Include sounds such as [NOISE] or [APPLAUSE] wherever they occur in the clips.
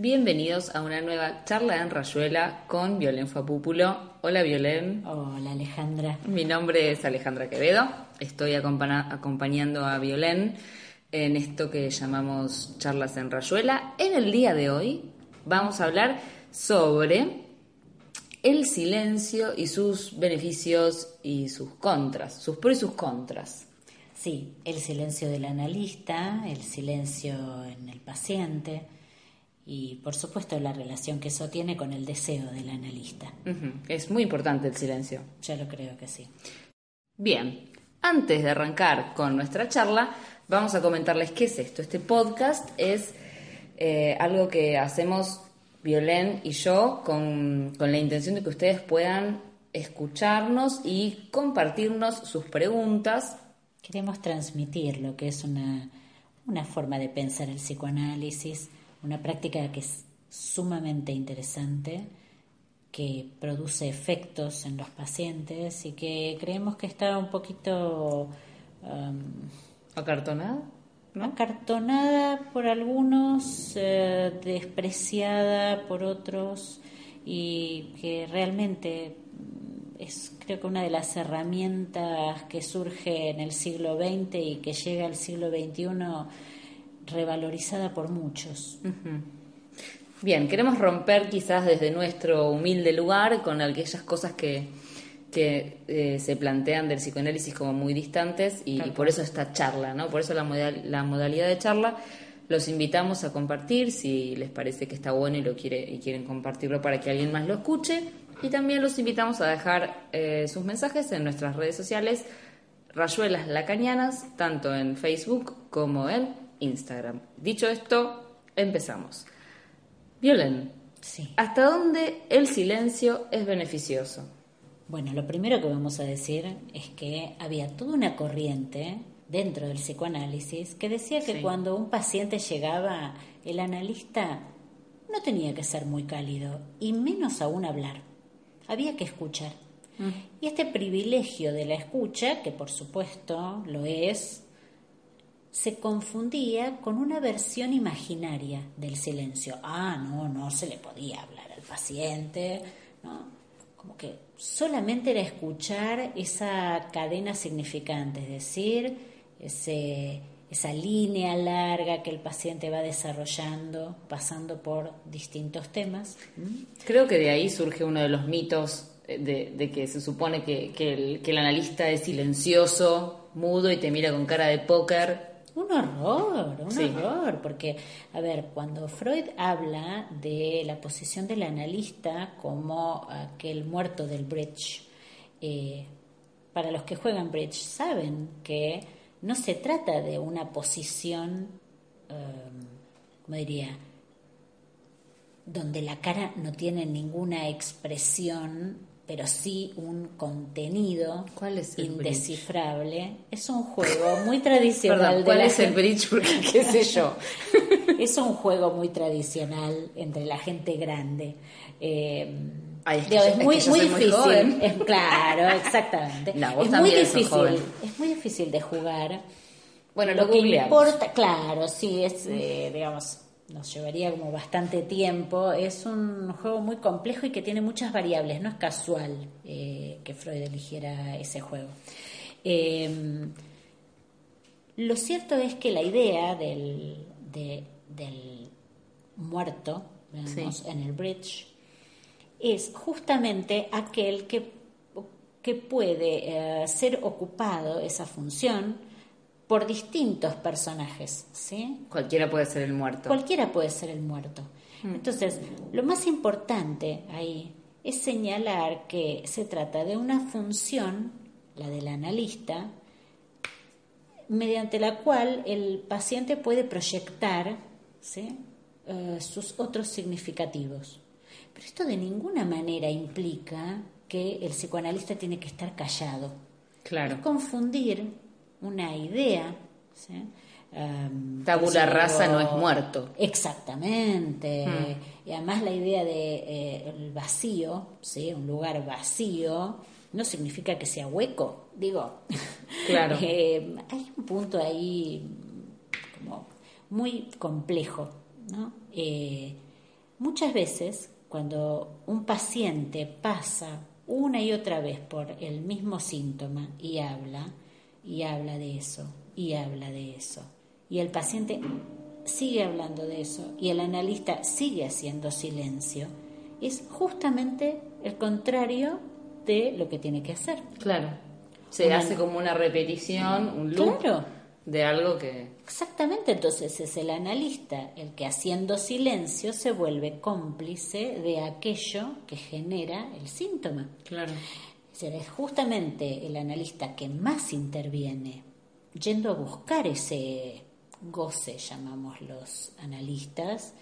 Bienvenidos a una nueva charla en Rayuela con Violén Fapúpulo. Hola Violén. Hola Alejandra. Mi nombre es Alejandra Quevedo. Estoy acompañando a Violén en esto que llamamos charlas en Rayuela. En el día de hoy vamos a hablar sobre el silencio y sus beneficios y sus contras, sus pros y sus contras. Sí, el silencio del analista, el silencio en el paciente y por supuesto la relación que eso tiene con el deseo del analista. Es muy importante el silencio. Yo lo creo que sí. Bien, antes de arrancar con nuestra charla, vamos a comentarles qué es esto. Este podcast es eh, algo que hacemos Violén y yo con, con la intención de que ustedes puedan escucharnos y compartirnos sus preguntas. Queremos transmitir lo que es una, una forma de pensar el psicoanálisis una práctica que es sumamente interesante, que produce efectos en los pacientes y que creemos que está un poquito... Um, ¿Acartonada? Acartonada por algunos, eh, despreciada por otros y que realmente es creo que una de las herramientas que surge en el siglo XX y que llega al siglo XXI revalorizada por muchos. Bien, queremos romper quizás desde nuestro humilde lugar con aquellas cosas que, que eh, se plantean del psicoanálisis como muy distantes y, por eso esta charla, ¿no? Por eso la, la modalidad de charla. Los invitamos a compartir si les parece que está bueno y lo quiere y quieren compartirlo para que alguien más lo escuche. Y también los invitamos a dejar eh, sus mensajes en nuestras redes sociales, Rayuelas Lacañanas, tanto en Facebook como en Instagram. Dicho esto, empezamos. Violen, sí. ¿hasta dónde el silencio es beneficioso? Bueno, lo primero que vamos a decir es que había toda una corriente dentro del psicoanálisis que decía que cuando un paciente llegaba, el analista no tenía que ser muy cálido y menos aún hablar. Había que escuchar. Mm. Y este privilegio de la escucha, que por supuesto lo es, se confundía con una versión imaginaria del silencio. Ah, no, no se le podía hablar al paciente, ¿no? Como que solamente era escuchar esa cadena significante, es decir, ese, esa línea larga que el paciente va desarrollando, pasando por distintos temas. Creo que de ahí surge uno de los mitos de, que se supone que, el, que el analista es silencioso, mudo y te mira con cara de póker un horror, un horror, porque, a ver, cuando Freud habla de la posición del analista como aquel muerto del bridge, eh, para los que juegan bridge saben que no se trata de una posición, um, ¿cómo diría?, donde la cara no tiene ninguna expresión pero sí un contenido ¿Cuál es indescifrable. Es un juego muy tradicional. ¿Cuál es el bridge? Porque [LAUGHS] qué sé yo. [LAUGHS] es un juego muy tradicional entre la gente grande. Eh, es, muy, difícil. claro, exactamente. [LAUGHS] es muy difícil. Es muy difícil de jugar. Bueno, lo, que importa, claro, sí, es, eh, digamos, nos llevaría como bastante tiempo. Es un juego muy complejo y que tiene muchas variables. No es casual eh, que Freud eligiera ese juego. Em, lo cierto es que la idea del, del muerto, en el bridge, es justamente aquel que, que puede eh, ser ocupado, esa función, por distintos personajes, ¿sí? Cualquiera puede ser el muerto. Cualquiera puede ser el muerto. Mm. Entonces, lo más importante ahí es señalar que se trata de una función, la del analista, mediante la cual el paciente puede proyectar ¿sí? Eh, sus otros significativos. Pero esto de ninguna manera implica que el psicoanalista tiene que estar callado. Claro. Es confundir una idea. ¿sí? Um, Tabula rasa no es muerto. Exactamente. Mm. Y además la idea de eh, el vacío, ¿sí? un lugar vacío, no significa que sea hueco, digo. Claro. [LAUGHS] Eh, hay un punto ahí como muy complejo, ¿no? Eh, muchas veces cuando un paciente pasa una y otra vez por el mismo síntoma y habla, y habla de eso, y habla de eso, y el paciente sigue hablando de eso, y el analista sigue haciendo silencio, es justamente el contrario de lo que tiene que hacer. Claro. Se Una- hace como una repetición, un loop Claro. de algo que... Exactamente, entonces es el analista el que haciendo silencio se vuelve cómplice de aquello que genera el síntoma. Claro. Es justamente el analista que más interviene yendo a buscar ese goce, llamamos los analistas,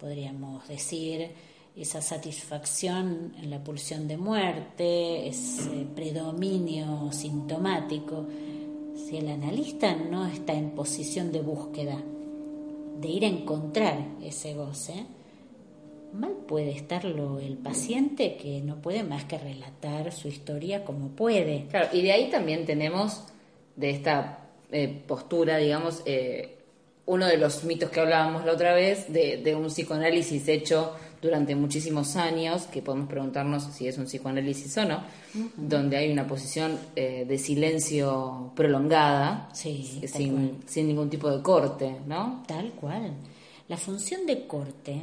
podríamos decir, esa satisfacción en la pulsión de muerte, ese predominio sintomático. Si el analista no está en posición de búsqueda, de ir a encontrar ese goce, mal puede estarlo el paciente que no puede más que relatar su historia como puede. Claro, y de ahí también tenemos de esta eh, postura, digamos, eh, uno de los mitos que hablábamos la otra vez, de, de un psicoanálisis hecho durante muchísimos años, que podemos preguntarnos si es un psicoanálisis o no, donde hay una posición eh, de silencio prolongada, Sí, sin ningún tipo de corte, ¿no? Tal cual. La función de corte,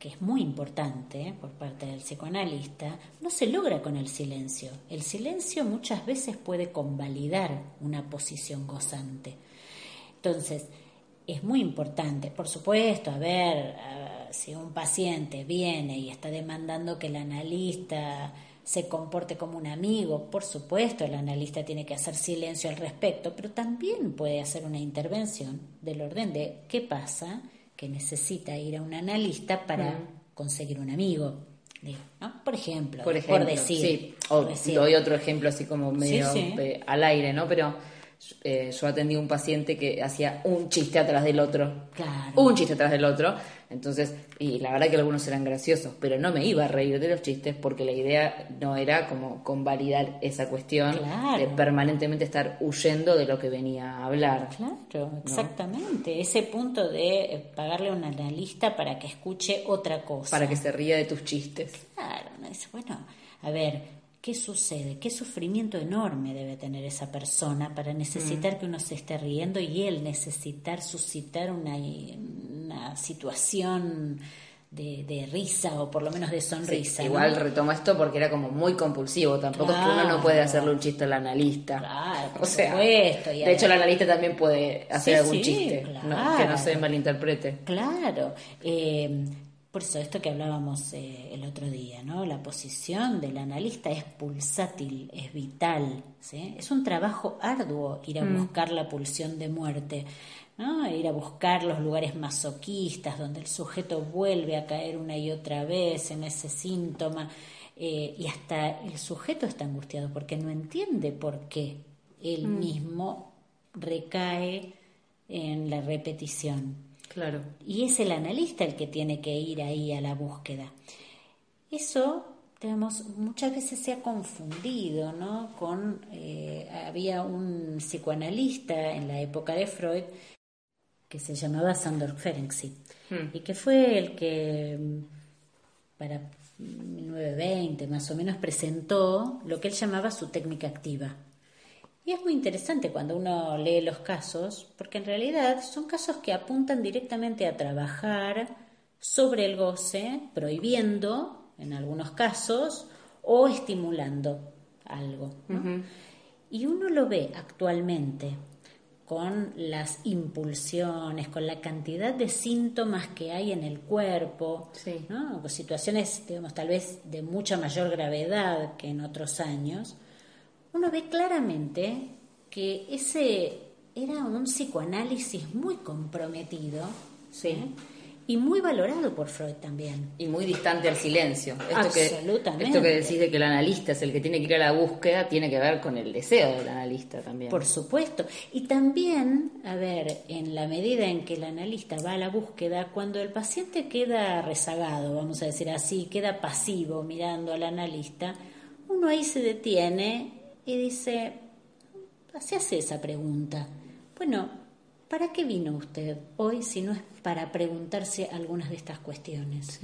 que es muy importante por parte del psicoanalista, no se logra con el silencio. El silencio muchas veces puede convalidar una posición gozante. Entonces, es muy importante, por supuesto, a ver, ah, si un paciente viene y está demandando que el analista se comporte como un amigo, por supuesto, el analista tiene que hacer silencio al respecto, pero también puede hacer una intervención del orden de qué pasa que necesita ir a un analista para conseguir un amigo. ¿no? Por ejemplo, Por ejemplo, decir, sí. por O decir. doy otro ejemplo así como medio Sí, sí. al aire, ¿no? Pero eh, yo atendí a un paciente que hacía un chiste atrás del otro. Claro. Un chiste atrás del otro. Entonces, y la verdad que algunos eran graciosos, pero no me iba a reír de los chistes porque la idea no era como convalidar esa cuestión Claro. de permanentemente estar huyendo de lo que venía a hablar. Claro, exactamente. Ese punto de eh, pagarle a un analista para que escuche otra cosa. Para que se ría de tus chistes. Claro, no dice, bueno, a ver, ¿qué sucede? ¿Qué sufrimiento enorme debe tener esa persona para necesitar que uno se esté riendo y él necesitar suscitar una, una situación de, de risa o por lo menos de sonrisa? Sí, ¿no? igual retomo esto porque era como muy compulsivo. Tampoco es que uno no puede hacerle un chiste al analista. Claro, [LAUGHS] por o sea, supuesto, de hecho, el analista también puede hacer Sí, algún sí, chiste. ¿no? claro. Que no se malinterprete. Claro, eh, por eso esto que hablábamos eh, el otro día, ¿no? La posición del analista es pulsátil, es vital, ¿sí? Es un trabajo arduo ir a buscar la pulsión de muerte, ¿no? Ir a buscar los lugares masoquistas donde el sujeto vuelve a caer una y otra vez en ese síntoma eh, y hasta el sujeto está angustiado porque no entiende por qué él mismo recae en la repetición. Claro. Y es el analista el que tiene que ir ahí a la búsqueda. Eso, digamos, muchas veces se ha confundido, ¿no? Con, eh, había un psicoanalista en la época de Freud que se llamaba Sandor Ferenczi Hmm. y que fue el que para 1920 más o menos presentó lo que él llamaba su técnica activa. Y es muy interesante cuando uno lee los casos, porque en realidad son casos que apuntan directamente a trabajar sobre el goce, prohibiendo en algunos casos o estimulando algo. ¿no? Y uno lo ve actualmente con las impulsiones, con la cantidad de síntomas que hay en el cuerpo, ¿no? situaciones, digamos, tal vez de mucha mayor gravedad que en otros años, uno ve claramente que ese era un psicoanálisis muy comprometido, ¿sí? y muy valorado por Freud también. Y muy distante al silencio. Esto Absolutamente. Que, esto que decís de que el analista es el que tiene que ir a la búsqueda, tiene que ver con el deseo del analista también. Por supuesto. Y también, a ver, en la medida en que el analista va a la búsqueda, cuando el paciente queda rezagado, vamos a decir así, queda pasivo mirando al analista, uno ahí se detiene y dice, se hace esa pregunta. Bueno, ¿para qué vino usted hoy si no es para preguntarse algunas de estas cuestiones.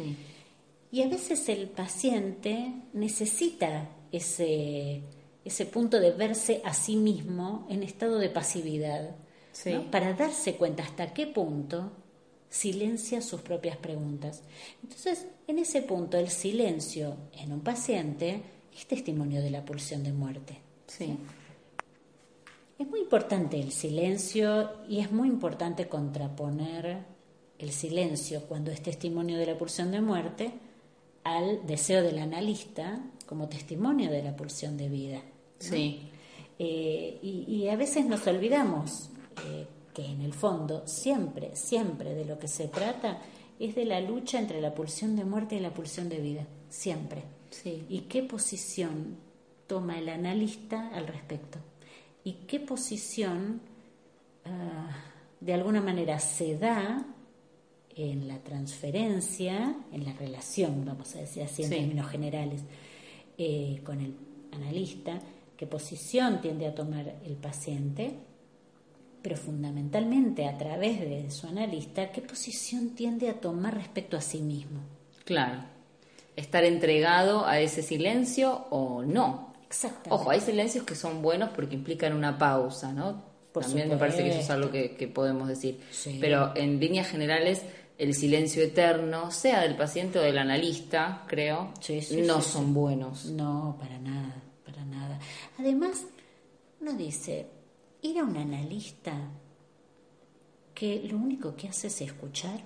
Y a veces el paciente necesita ese, ese punto de verse a sí mismo en estado de pasividad, para darse cuenta hasta qué punto silencia sus propias preguntas. Entonces, en ese punto, el silencio en un paciente es testimonio de la pulsión de muerte. ¿Sí? Es muy importante el silencio y es muy importante contraponer el silencio cuando es testimonio de la pulsión de muerte al deseo del analista como testimonio de la pulsión de vida. Sí. Eh, y, a veces nos olvidamos eh, que en el fondo siempre, siempre de lo que se trata es de la lucha entre la pulsión de muerte y la pulsión de vida. Siempre. Sí. ¿Y qué posición toma el analista al respecto? ¿Y qué posición ah, de alguna manera se da en la transferencia, en la relación, vamos a decir así en términos generales, eh, con el analista, qué posición tiende a tomar el paciente, pero fundamentalmente a través de su analista, qué posición tiende a tomar respecto a sí mismo. Claro. Estar entregado a ese silencio o no. Exactamente. Ojo, hay silencios que son buenos porque implican una pausa, ¿no? También me parece que eso es algo que, podemos decir. Pero en líneas generales, el silencio eterno, sea del paciente o del analista, creo, no son buenos. No, para nada, para nada. Además, uno dice, ir a un analista que lo único que hace es escuchar,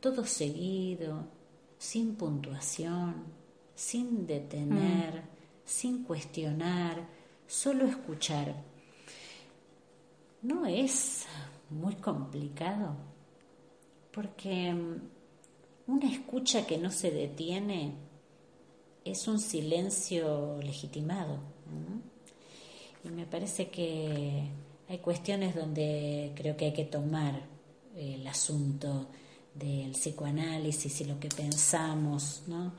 todo seguido, sin puntuación, sin detener, mm. Sin cuestionar, solo escuchar. ¿No es muy complicado? porque mm, una escucha que no se detiene es un silencio legitimado. Y me parece que hay cuestiones donde creo que hay que tomar el asunto del psicoanálisis y lo que pensamos, ¿no?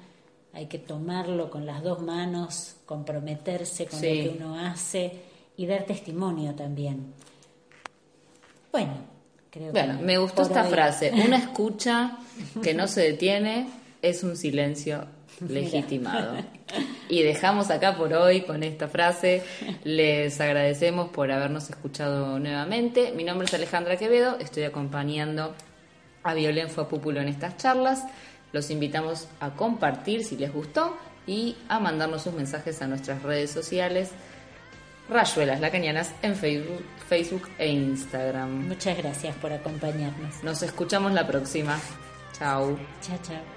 Hay que tomarlo con las dos manos, comprometerse con lo que uno hace y dar testimonio también. Bueno, bueno, me gustó esta frase. [LAUGHS] Una escucha que no se detiene es un silencio legitimado. [LAUGHS] Y dejamos acá por hoy con esta frase. Les agradecemos por habernos escuchado nuevamente. Mi nombre es Alejandra Quevedo, estoy acompañando a Violén Púpulo en estas charlas. Los invitamos a compartir si les gustó y a mandarnos sus mensajes a nuestras redes sociales Rayuelas Lacañanas en Facebook, Facebook e Instagram. Muchas gracias por acompañarnos. Nos escuchamos la próxima. Chao. Chao, chao.